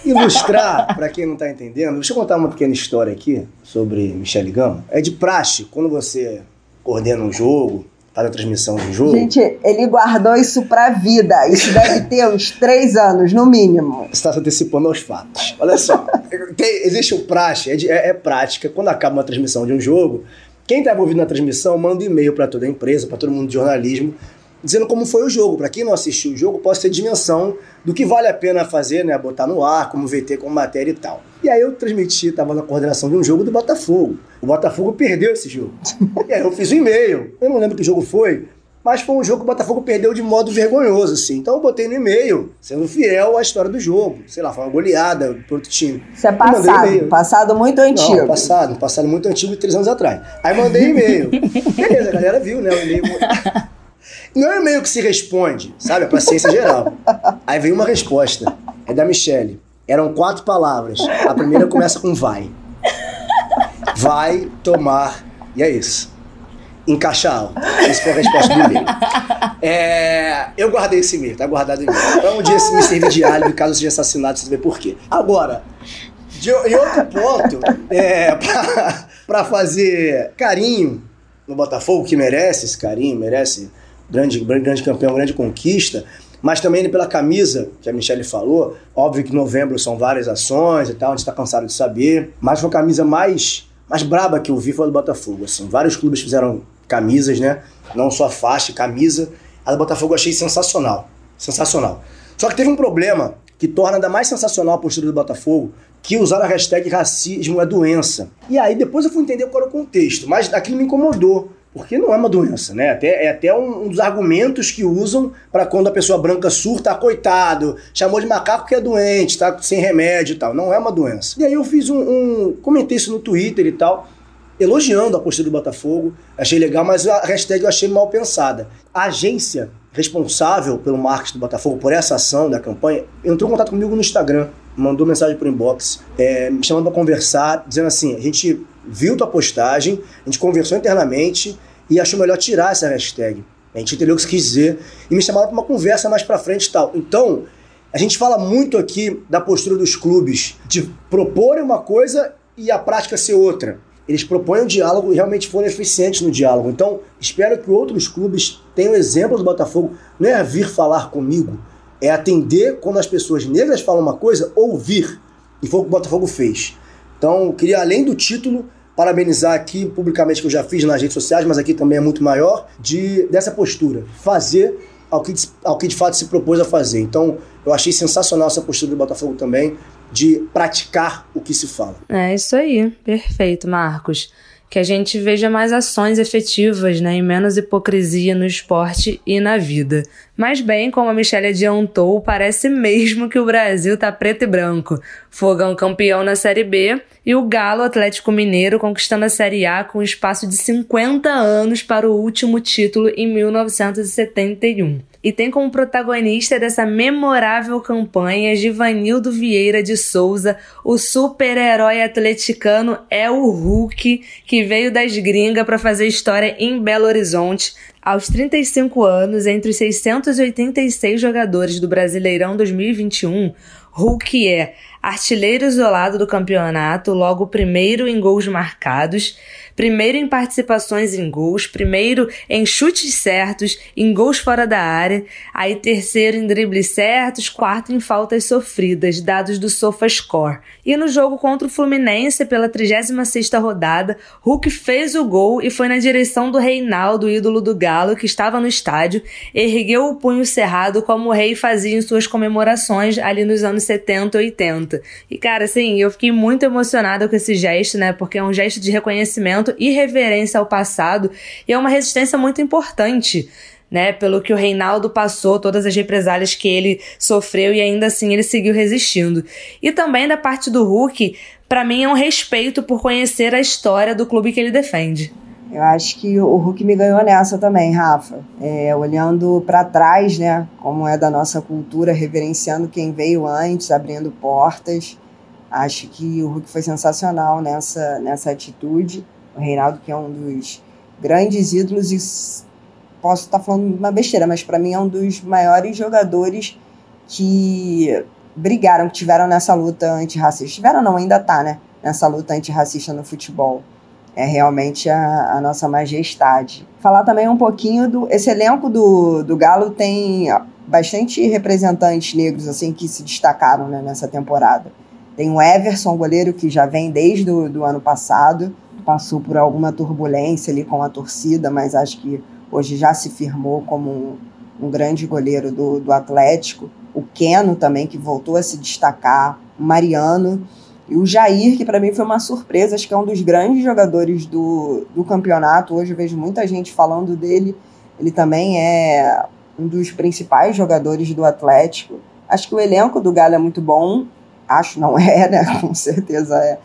ilustrar para quem não tá entendendo. Deixa eu contar uma pequena história aqui sobre Michele Gama. É de praxe, quando você coordena um jogo, faz a transmissão do jogo. Gente, ele guardou isso pra vida. Isso deve ter uns <laughs> três anos, no mínimo. Você está se antecipando aos fatos. Olha só, <laughs> tem, existe o praxe, é, de, é, é, prática. Quando acaba uma transmissão de um jogo, quem está envolvido na transmissão manda um e-mail para toda a empresa, para todo mundo de jornalismo, dizendo como foi o jogo. Para quem não assistiu o jogo, possa ter dimensão do que vale a pena fazer, né? Botar no ar, como VT, como matéria e tal. E aí eu transmiti, estava na coordenação de um jogo do Botafogo. O Botafogo perdeu esse jogo. <laughs> e aí eu fiz um e-mail. Eu não lembro que jogo foi, mas foi um jogo que o Botafogo perdeu de modo vergonhoso, assim. Então eu botei no e-mail, sendo fiel à história do jogo. Sei lá, foi uma goleada pro outro time. Isso é passado, passado muito antigo. Não, passado, passado muito antigo, três anos atrás. Aí mandei e-mail. <laughs> Beleza, a galera viu, né? O e-mail <laughs> não é meio que se responde, sabe? A paciência geral. Aí vem uma resposta. É da Michelle. Eram quatro palavras. A primeira começa com vai. Vai tomar. E é isso. Encaixar. Essa foi a resposta do e-mail. É, eu guardei esse e-mail, tá guardado em mim. Então um dia me servir de alho, caso seja assassinado, você vê por quê. Agora, de, em outro ponto, é, pra, pra fazer carinho no Botafogo, que merece esse carinho, merece grande, grande campeão, grande conquista, mas também pela camisa, que a Michelle falou. Óbvio que novembro são várias ações e tal, a gente está cansado de saber, mas foi a camisa mais, mais braba que eu vi foi a do Botafogo. Assim. Vários clubes fizeram camisas, né? Não só faixa, camisa. A do Botafogo eu achei sensacional. Sensacional. Só que teve um problema que torna ainda mais sensacional a postura do Botafogo, que usar a hashtag racismo é doença. E aí depois eu fui entender qual era o contexto, mas aquilo me incomodou. Porque não é uma doença, né? Até, é até um, um dos argumentos que usam para quando a pessoa branca surta, ah, coitado, chamou de macaco que é doente, tá sem remédio e tal. Não é uma doença. E aí eu fiz um, um comentei isso no Twitter e tal, elogiando a postura do Botafogo. Achei legal, mas a hashtag eu achei mal pensada. A agência responsável pelo marketing do Botafogo, por essa ação da campanha, entrou em contato comigo no Instagram, mandou mensagem por inbox, é, me chamando para conversar, dizendo assim: a gente viu tua postagem, a gente conversou internamente e achou melhor tirar essa hashtag. A gente entendeu o que você quis dizer e me chamaram para uma conversa mais para frente e tal. Então, a gente fala muito aqui da postura dos clubes de proporem uma coisa e a prática ser outra. Eles propõem um diálogo e realmente foram eficientes no diálogo. Então, espero que outros clubes tenham exemplo do Botafogo. Não é vir falar comigo, é atender quando as pessoas negras falam uma coisa, ouvir. E foi o que o Botafogo fez. Então, queria, além do título, parabenizar aqui publicamente, que eu já fiz nas redes sociais, mas aqui também é muito maior, de dessa postura. Fazer ao que, ao que de fato se propôs a fazer. Então, eu achei sensacional essa postura do Botafogo também, de praticar o que se fala. É isso aí, perfeito, Marcos. Que a gente veja mais ações efetivas né, e menos hipocrisia no esporte e na vida. Mas bem, como a Michelle adiantou, parece mesmo que o Brasil tá preto e branco. Fogão campeão na Série B e o Galo Atlético Mineiro conquistando a Série A com espaço de 50 anos para o último título em 1971 e tem como protagonista dessa memorável campanha Givanildo Vieira de Souza, o super-herói atleticano é o Hulk, que veio das gringas para fazer história em Belo Horizonte. Aos 35 anos, entre os 686 jogadores do Brasileirão 2021, Hulk é artilheiro isolado do campeonato, logo primeiro em gols marcados, primeiro em participações em gols, primeiro em chutes certos, em gols fora da área, aí terceiro em dribles certos, quarto em faltas sofridas, dados do SofaScore. E no jogo contra o Fluminense, pela 36ª rodada, Hulk fez o gol e foi na direção do Reinaldo, ídolo do Galo, que estava no estádio, ergueu o punho cerrado como o rei fazia em suas comemorações ali nos anos 70 e 80. E cara, assim, eu fiquei muito emocionada com esse gesto, né? Porque é um gesto de reconhecimento e reverência ao passado, e é uma resistência muito importante. Né, pelo que o Reinaldo passou, todas as represálias que ele sofreu e ainda assim ele seguiu resistindo. E também da parte do Hulk, para mim é um respeito por conhecer a história do clube que ele defende. Eu acho que o Hulk me ganhou nessa também, Rafa. É, olhando para trás, né, como é da nossa cultura, reverenciando quem veio antes, abrindo portas. Acho que o Hulk foi sensacional nessa, nessa atitude o Reinaldo, que é um dos grandes ídolos, e posso estar falando uma besteira, mas para mim é um dos maiores jogadores que brigaram, que tiveram nessa luta antirracista. Tiveram, não, ainda tá, né? Nessa luta antirracista no futebol. É realmente a, a nossa majestade. Falar também um pouquinho do. Esse elenco do, do Galo tem bastante representantes negros assim que se destacaram né, nessa temporada. Tem o Everson, goleiro que já vem desde o do ano passado passou por alguma turbulência ali com a torcida, mas acho que hoje já se firmou como um, um grande goleiro do, do Atlético. O Keno também, que voltou a se destacar. O Mariano. E o Jair, que para mim foi uma surpresa, acho que é um dos grandes jogadores do, do campeonato. Hoje eu vejo muita gente falando dele. Ele também é um dos principais jogadores do Atlético. Acho que o elenco do Galo é muito bom. Acho, não é, <laughs> né? Com certeza é.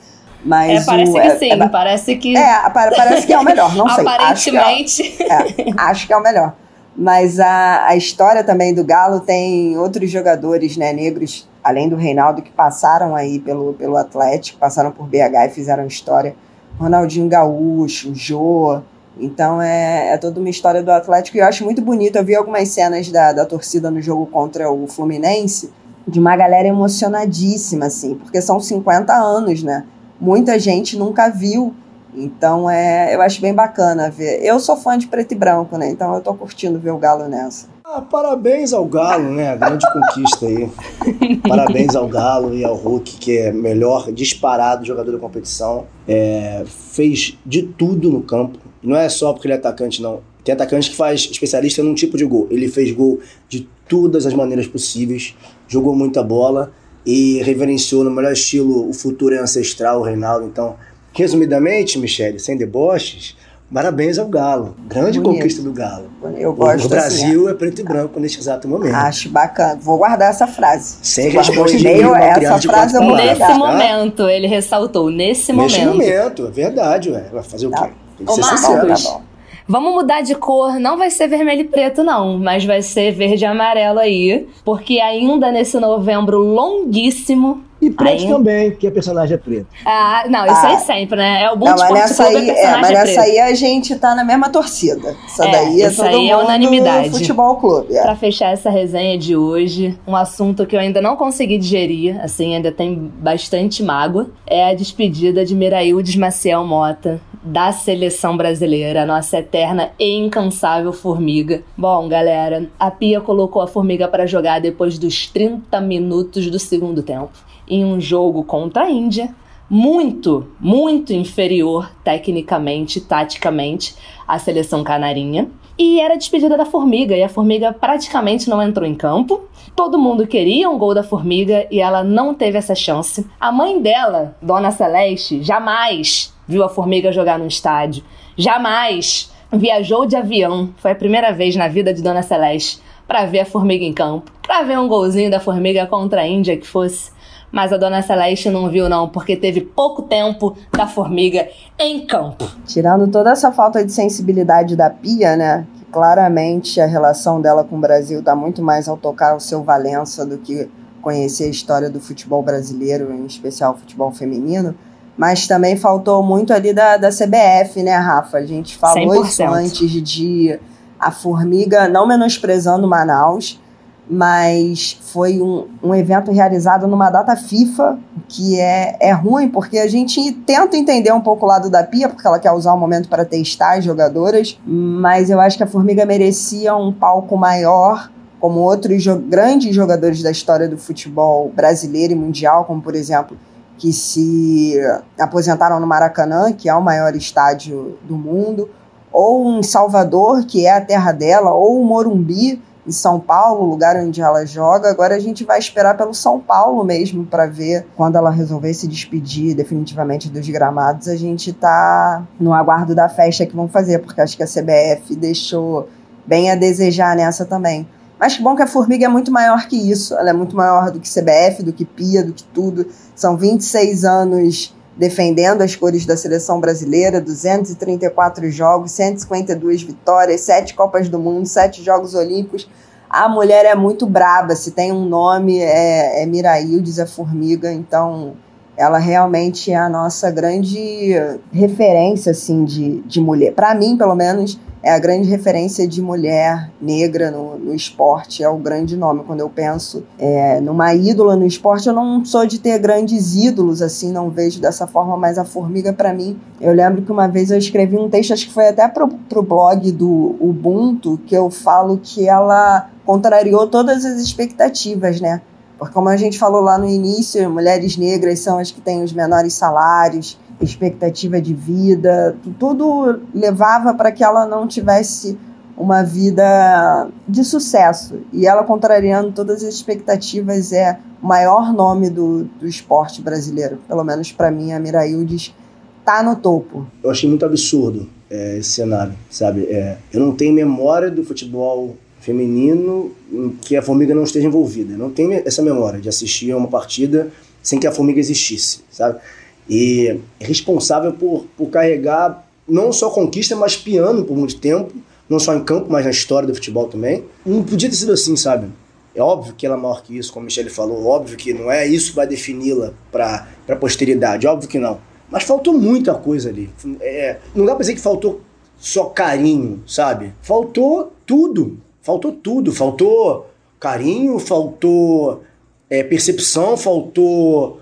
Mas é, parece o, que é, sim, é, parece que. É, parece que é o melhor, não sei. Aparentemente. Acho que é, é, acho que é o melhor. Mas a, a história também do Galo tem outros jogadores né, negros, além do Reinaldo, que passaram aí pelo, pelo Atlético, passaram por BH e fizeram história. Ronaldinho Gaúcho, Jô. Então é, é toda uma história do Atlético e eu acho muito bonito. Eu vi algumas cenas da, da torcida no jogo contra o Fluminense, de uma galera emocionadíssima, assim, porque são 50 anos, né? muita gente nunca viu. Então é, eu acho bem bacana ver. Eu sou fã de preto e branco, né? Então eu tô curtindo ver o Galo nessa. Ah, parabéns ao Galo, né? A grande conquista aí. <laughs> parabéns ao Galo e ao Hulk, que é melhor disparado jogador da competição. É, fez de tudo no campo. Não é só porque ele é atacante, não. Tem atacante que faz especialista num tipo de gol. Ele fez gol de todas as maneiras possíveis, jogou muita bola e reverenciou no melhor estilo o futuro é ancestral, o Reinaldo. Então, resumidamente, Michele, sem deboches, parabéns ao Galo. Grande Bonito. conquista do Galo. Eu gosto o Brasil assim, é preto e branco neste exato momento. Acho bacana. Vou guardar essa frase. Sem resposta de nenhuma, essa frase eu vou Nesse tá? momento, ele ressaltou. Nesse, momento. Nesse momento, é verdade, ué. Vai fazer o tá. quê? Tem que Ô, ser Marcos, sincero. Tá bom. Vamos mudar de cor, não vai ser vermelho e preto, não, mas vai ser verde e amarelo aí, porque ainda nesse novembro longuíssimo. E preto também, que a personagem é preto. Ah, não, isso ah. aí sempre, né? É o bom mas nessa aí, é, mas nessa aí a gente tá na mesma torcida. Essa é, daí é todo aí é unanimidade. futebol clube. É. Pra fechar essa resenha de hoje, um assunto que eu ainda não consegui digerir, assim, ainda tem bastante mágoa, é a despedida de Miraildes Maciel Mota, da seleção brasileira, a nossa eterna e incansável formiga. Bom, galera, a Pia colocou a formiga para jogar depois dos 30 minutos do segundo tempo, em um jogo contra a Índia, muito, muito inferior tecnicamente, taticamente, à seleção canarinha. E era despedida da Formiga, e a Formiga praticamente não entrou em campo. Todo mundo queria um gol da Formiga e ela não teve essa chance. A mãe dela, Dona Celeste, jamais viu a Formiga jogar no estádio. Jamais viajou de avião. Foi a primeira vez na vida de Dona Celeste para ver a Formiga em campo, para ver um golzinho da Formiga contra a Índia que fosse. Mas a Dona Celeste não viu não, porque teve pouco tempo da Formiga em campo. Tirando toda essa falta de sensibilidade da Pia, né? Que claramente a relação dela com o Brasil está muito mais ao tocar o seu Valença do que conhecer a história do futebol brasileiro, em especial o futebol feminino mas também faltou muito ali da, da CBF, né, Rafa? A gente falou 100%. isso antes de a Formiga, não menosprezando Manaus, mas foi um, um evento realizado numa data FIFA, que é, é ruim, porque a gente tenta entender um pouco o lado da Pia, porque ela quer usar o momento para testar as jogadoras, mas eu acho que a Formiga merecia um palco maior, como outros jo grandes jogadores da história do futebol brasileiro e mundial, como por exemplo que se aposentaram no Maracanã, que é o maior estádio do mundo, ou em Salvador, que é a terra dela, ou o Morumbi, em São Paulo, lugar onde ela joga. Agora a gente vai esperar pelo São Paulo mesmo para ver quando ela resolver se despedir definitivamente dos gramados. A gente está no aguardo da festa que vão fazer, porque acho que a CBF deixou bem a desejar nessa também. Mas que bom que a Formiga é muito maior que isso. Ela é muito maior do que CBF, do que PIA, do que tudo. São 26 anos defendendo as cores da seleção brasileira, 234 jogos, 152 vitórias, 7 Copas do Mundo, 7 Jogos Olímpicos. A mulher é muito braba, se tem um nome é, é Miraildes, é Formiga, então ela realmente é a nossa grande referência assim de, de mulher. Para mim, pelo menos, é a grande referência de mulher negra no, no esporte, é o grande nome. Quando eu penso é, numa ídola no esporte, eu não sou de ter grandes ídolos, assim, não vejo dessa forma, mas a Formiga, para mim, eu lembro que uma vez eu escrevi um texto, acho que foi até pro, pro blog do Ubuntu, que eu falo que ela contrariou todas as expectativas, né? Porque como a gente falou lá no início, mulheres negras são as que têm os menores salários, expectativa de vida, tudo levava para que ela não tivesse uma vida de sucesso. E ela, contrariando todas as expectativas, é o maior nome do, do esporte brasileiro. Pelo menos para mim, a Miraildes está no topo. Eu achei muito absurdo é, esse cenário, sabe? É, eu não tenho memória do futebol feminino em que a Formiga não esteja envolvida. Eu não tenho essa memória de assistir a uma partida sem que a Formiga existisse, sabe? e responsável por, por carregar não só conquista, mas piano por muito tempo, não só em campo, mas na história do futebol também. Não podia ter sido assim, sabe? É óbvio que ela é maior que isso, como a Michelle falou, óbvio que não é isso que vai defini-la para a posteridade, óbvio que não. Mas faltou muita coisa ali. É, não dá pra dizer que faltou só carinho, sabe? Faltou tudo. Faltou tudo. Faltou carinho, faltou é, percepção, faltou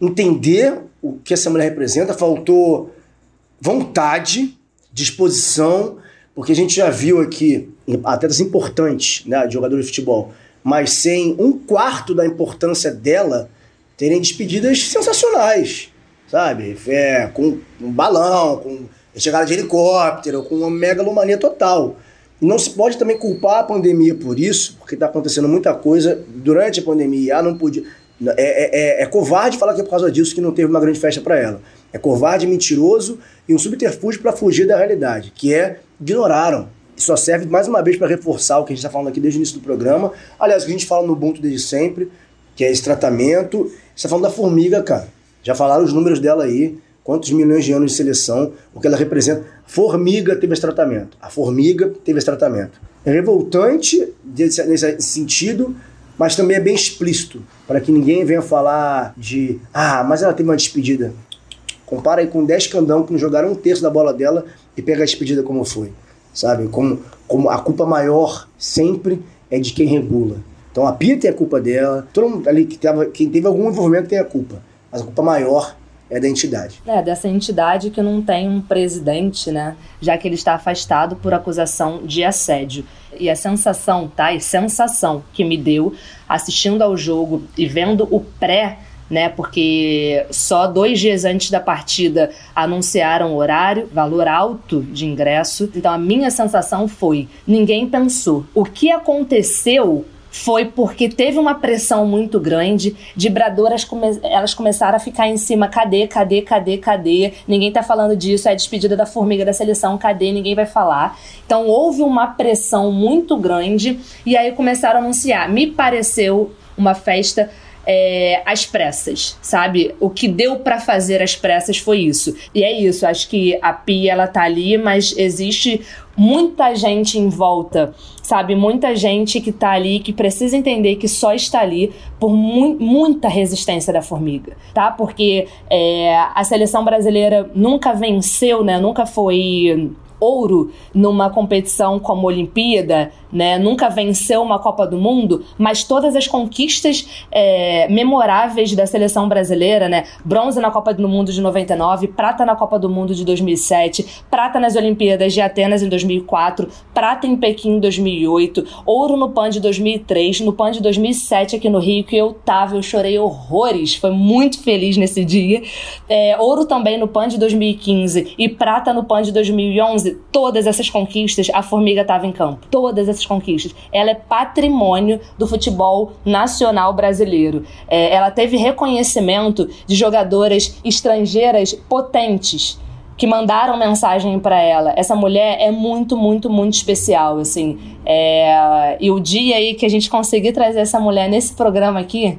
entender o que essa mulher representa, faltou vontade, disposição, porque a gente já viu aqui atletas importantes, né, de jogadores de futebol, mas sem um quarto da importância dela terem despedidas sensacionais, sabe? É, com um balão, com chegada de helicóptero, com uma megalomania total. Não se pode também culpar a pandemia por isso, porque está acontecendo muita coisa durante a pandemia. Ah, não podia. É, é, é, é, covarde falar que é por causa disso que não teve uma grande festa para ela. É covarde, mentiroso e um subterfúgio para fugir da realidade, que é ignoraram. Isso só serve mais uma vez para reforçar o que a gente está falando aqui desde o início do programa. Aliás, o que a gente fala no Ubuntu desde sempre, que é esse tratamento. Você está falando da formiga, cara. Já falaram os números dela aí, quantos milhões de anos de seleção, o que ela representa. Formiga teve esse tratamento. A formiga teve esse tratamento. É revoltante nesse sentido, mas também é bem explícito, para que ninguém venha falar de ah, mas ela teve uma despedida. Compara aí com 10 candão que não jogaram um terço da bola dela e pega a despedida como foi. Sabe? Como, como a culpa maior sempre é de quem regula. Então a Pia tem a culpa dela, todo mundo ali que teve, quem teve algum envolvimento tem a culpa. Mas a culpa maior é da entidade. É, dessa entidade que não tem um presidente, né? Já que ele está afastado por acusação de assédio. E a sensação, tá? E sensação que me deu assistindo ao jogo e vendo o pré né? Porque só dois dias antes da partida anunciaram o horário, valor alto de ingresso. Então a minha sensação foi: ninguém pensou. O que aconteceu foi porque teve uma pressão muito grande, vibradoras come elas começaram a ficar em cima, cadê, cadê, cadê, cadê? Ninguém tá falando disso, é a despedida da formiga da seleção, cadê? Ninguém vai falar. Então houve uma pressão muito grande e aí começaram a anunciar. Me pareceu uma festa é, às pressas, sabe? O que deu para fazer às pressas foi isso. E é isso, acho que a Pia ela tá ali, mas existe muita gente em volta, sabe? Muita gente que tá ali, que precisa entender que só está ali por mu muita resistência da formiga, tá? Porque é, a seleção brasileira nunca venceu, né? Nunca foi ouro numa competição como a Olimpíada, né? Nunca venceu uma Copa do Mundo, mas todas as conquistas é, memoráveis da seleção brasileira, né? Bronze na Copa do Mundo de 99, prata na Copa do Mundo de 2007, prata nas Olimpíadas de Atenas em 2004, prata em Pequim em 2008, ouro no PAN de 2003, no PAN de 2007 aqui no Rio, que eu tava, eu chorei horrores, foi muito feliz nesse dia. É, ouro também no PAN de 2015 e prata no PAN de 2011, todas essas conquistas, a Formiga tava em campo. Todas essas conquistas. Ela é patrimônio do futebol nacional brasileiro. É, ela teve reconhecimento de jogadoras estrangeiras potentes que mandaram mensagem para ela. Essa mulher é muito, muito, muito especial, assim. É... E o dia aí que a gente conseguir trazer essa mulher nesse programa aqui,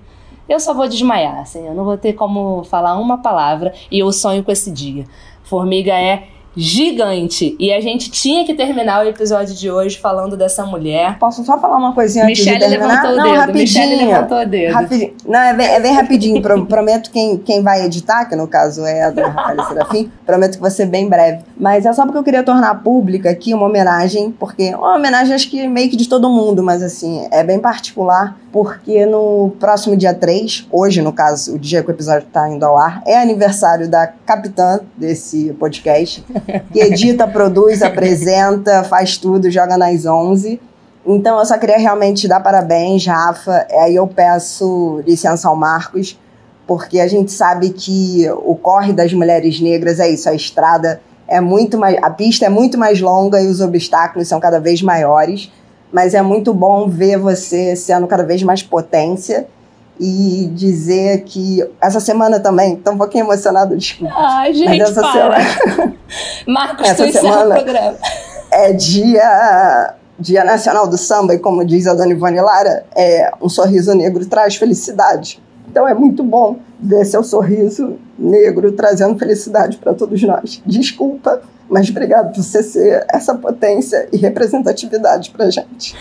eu só vou desmaiar, assim. Eu não vou ter como falar uma palavra e eu sonho com esse dia. Formiga é gigante. E a gente tinha que terminar o episódio de hoje falando dessa mulher. Posso só falar uma coisinha antes Michelle de terminar? Levantou o Não, dedo. rapidinho. Michelle levantou o dedo. Rapidinho. Não, é bem, é bem rapidinho. Pro- <laughs> prometo quem, quem vai editar, que no caso é a dona Rafaela Serafim, prometo que vai ser bem breve. Mas é só porque eu queria tornar pública aqui uma homenagem, porque uma homenagem acho que meio que de todo mundo, mas assim, é bem particular, porque no próximo dia 3, hoje no caso, o dia que o episódio está indo ao ar, é aniversário da capitã desse podcast, que edita, produz, apresenta, faz tudo, joga nas 11. Então eu só queria realmente te dar parabéns, Rafa. É, Aí eu peço licença ao Marcos, porque a gente sabe que o corre das mulheres negras é isso, a estrada é muito mais, a pista é muito mais longa e os obstáculos são cada vez maiores, mas é muito bom ver você sendo cada vez mais potência e dizer que essa semana também, tô um pouquinho emocionado, desculpa. Ai, Mas gente, essa para. <laughs> Marcos, Essa semana- programa. é dia, dia Nacional do Samba, e como diz a dona Ivone Lara, é, um sorriso negro traz felicidade. Então é muito bom ver seu sorriso negro trazendo felicidade para todos nós. Desculpa, mas obrigado por você ser essa potência e representatividade pra gente.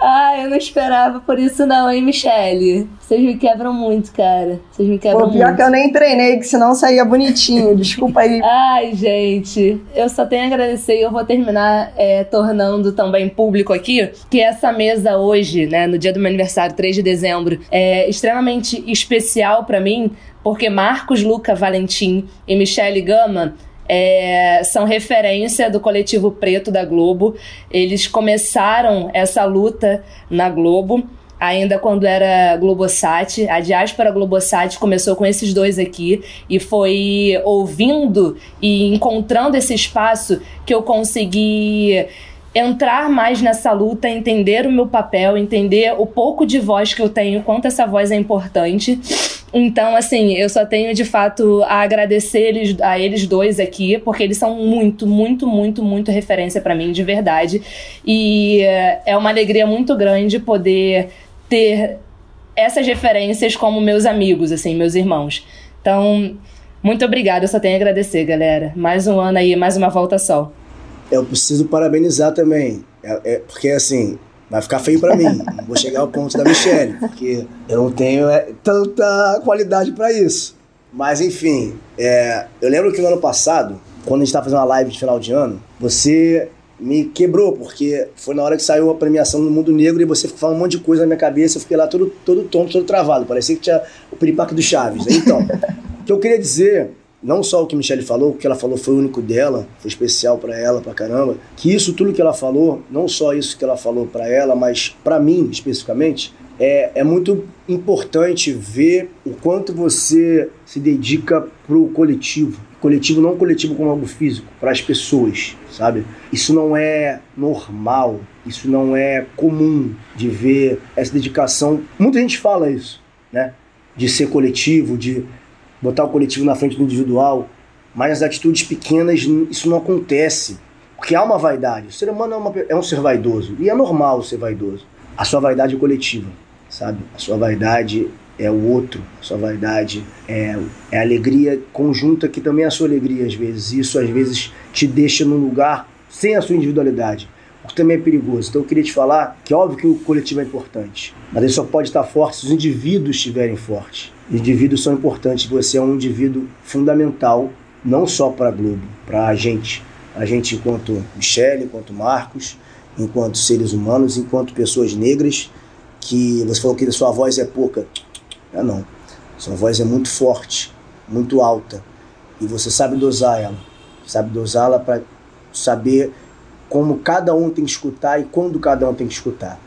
Ai, eu não esperava por isso não, hein, Michelle? Vocês me quebram muito, cara. Vocês me quebram Pô, pior muito. que eu nem treinei, que senão saía bonitinho. Desculpa aí. <laughs> Ai, gente, eu só tenho a agradecer e eu vou terminar é, tornando também público aqui que essa mesa hoje, né, no dia do meu aniversário, 3 de dezembro, é extremamente especial pra mim, porque Marcos Luca Valentim e Michele Gama é, são referência do coletivo preto da Globo. Eles começaram essa luta na Globo ainda quando era Globosat. A diáspora Globosat começou com esses dois aqui e foi ouvindo e encontrando esse espaço que eu consegui entrar mais nessa luta, entender o meu papel, entender o pouco de voz que eu tenho, quanto essa voz é importante. Então, assim, eu só tenho de fato a agradecer eles, a eles dois aqui, porque eles são muito, muito, muito, muito referência pra mim, de verdade. E eh, é uma alegria muito grande poder ter essas referências como meus amigos, assim, meus irmãos. Então, muito obrigada, eu só tenho a agradecer, galera. Mais um ano aí, mais uma volta só. Eu preciso parabenizar também. É, é, porque assim, vai ficar feio pra mim. Vou chegar ao ponto da Michelle, porque eu não tenho é, tanta qualidade pra isso. Mas enfim, é, eu lembro que no ano passado, quando a gente tava fazendo uma live de final de ano, você me quebrou, porque foi na hora que saiu a premiação no Mundo Negro e você falando um monte de coisa na minha cabeça, eu fiquei lá todo, todo tonto, todo travado. Parecia que tinha o piripaque do Chaves. Então, o que eu queria dizer não só o que Michelle falou, o que ela falou foi único dela, foi especial pra ela, pra caramba, que isso tudo que ela falou, não só isso que ela falou pra ela, mas pra mim especificamente, é, é muito importante ver o quanto você se dedica pro coletivo. Coletivo não coletivo como algo físico, para as pessoas, sabe? Isso não é normal, isso não é comum de ver essa dedicação. Muita gente fala isso, né? De ser coletivo, de botar o coletivo na frente do individual, mas nas atitudes pequenas isso não acontece, porque há uma vaidade. O ser humano é, uma, é um ser vaidoso, e é normal ser vaidoso. A sua vaidade é coletiva, sabe? A sua vaidade é o outro, a sua vaidade é, é a alegria conjunta que também é a sua alegria às vezes. Isso às vezes te deixa num lugar sem a sua individualidade, o que também é perigoso. Então eu queria te falar que é óbvio que o coletivo é importante, mas ele só pode estar forte se os indivíduos estiverem fortes. Os indivíduos são importantes, você é um indivíduo fundamental, não só para a Globo, para a gente. A gente enquanto Michele, enquanto Marcos, enquanto seres humanos, enquanto pessoas negras, que você falou que a sua voz é pouca. É não. Sua voz é muito forte, muito alta. E você sabe dosar ela. Sabe dosá-la para saber como cada um tem que escutar e quando cada um tem que escutar.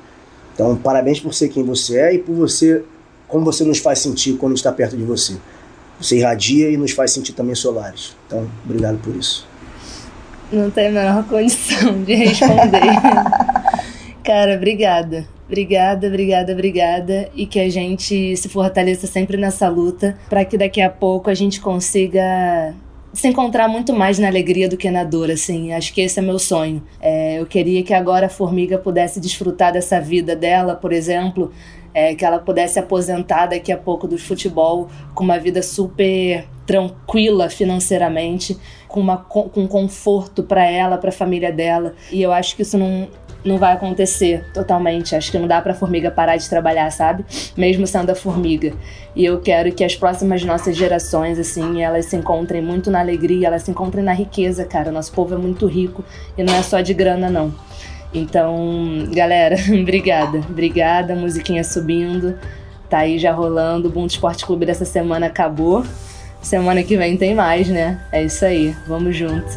Então, parabéns por ser quem você é e por você, como você nos faz sentir quando está perto de você. Você irradia e nos faz sentir também solares. Então, obrigado por isso. Não tem a menor condição de responder. <laughs> Cara, obrigada. Obrigada, obrigada, obrigada. E que a gente se fortaleça sempre nessa luta para que daqui a pouco a gente consiga se encontrar muito mais na alegria do que na dor, assim. Acho que esse é meu sonho. É, eu queria que agora a formiga pudesse desfrutar dessa vida dela, por exemplo, é, que ela pudesse aposentar daqui a pouco do futebol com uma vida super tranquila financeiramente, com, uma, com conforto para ela, para a família dela. E eu acho que isso não, não vai acontecer totalmente. Acho que não dá pra formiga parar de trabalhar, sabe? Mesmo sendo a formiga. E eu quero que as próximas nossas gerações, assim, elas se encontrem muito na alegria, elas se encontrem na riqueza, cara. Nosso povo é muito rico e não é só de grana, não. Então, galera, <laughs> obrigada. Obrigada, musiquinha subindo. Tá aí já rolando. O Boom Esporte Clube dessa semana acabou. Semana que vem tem mais, né? É isso aí. Vamos junto.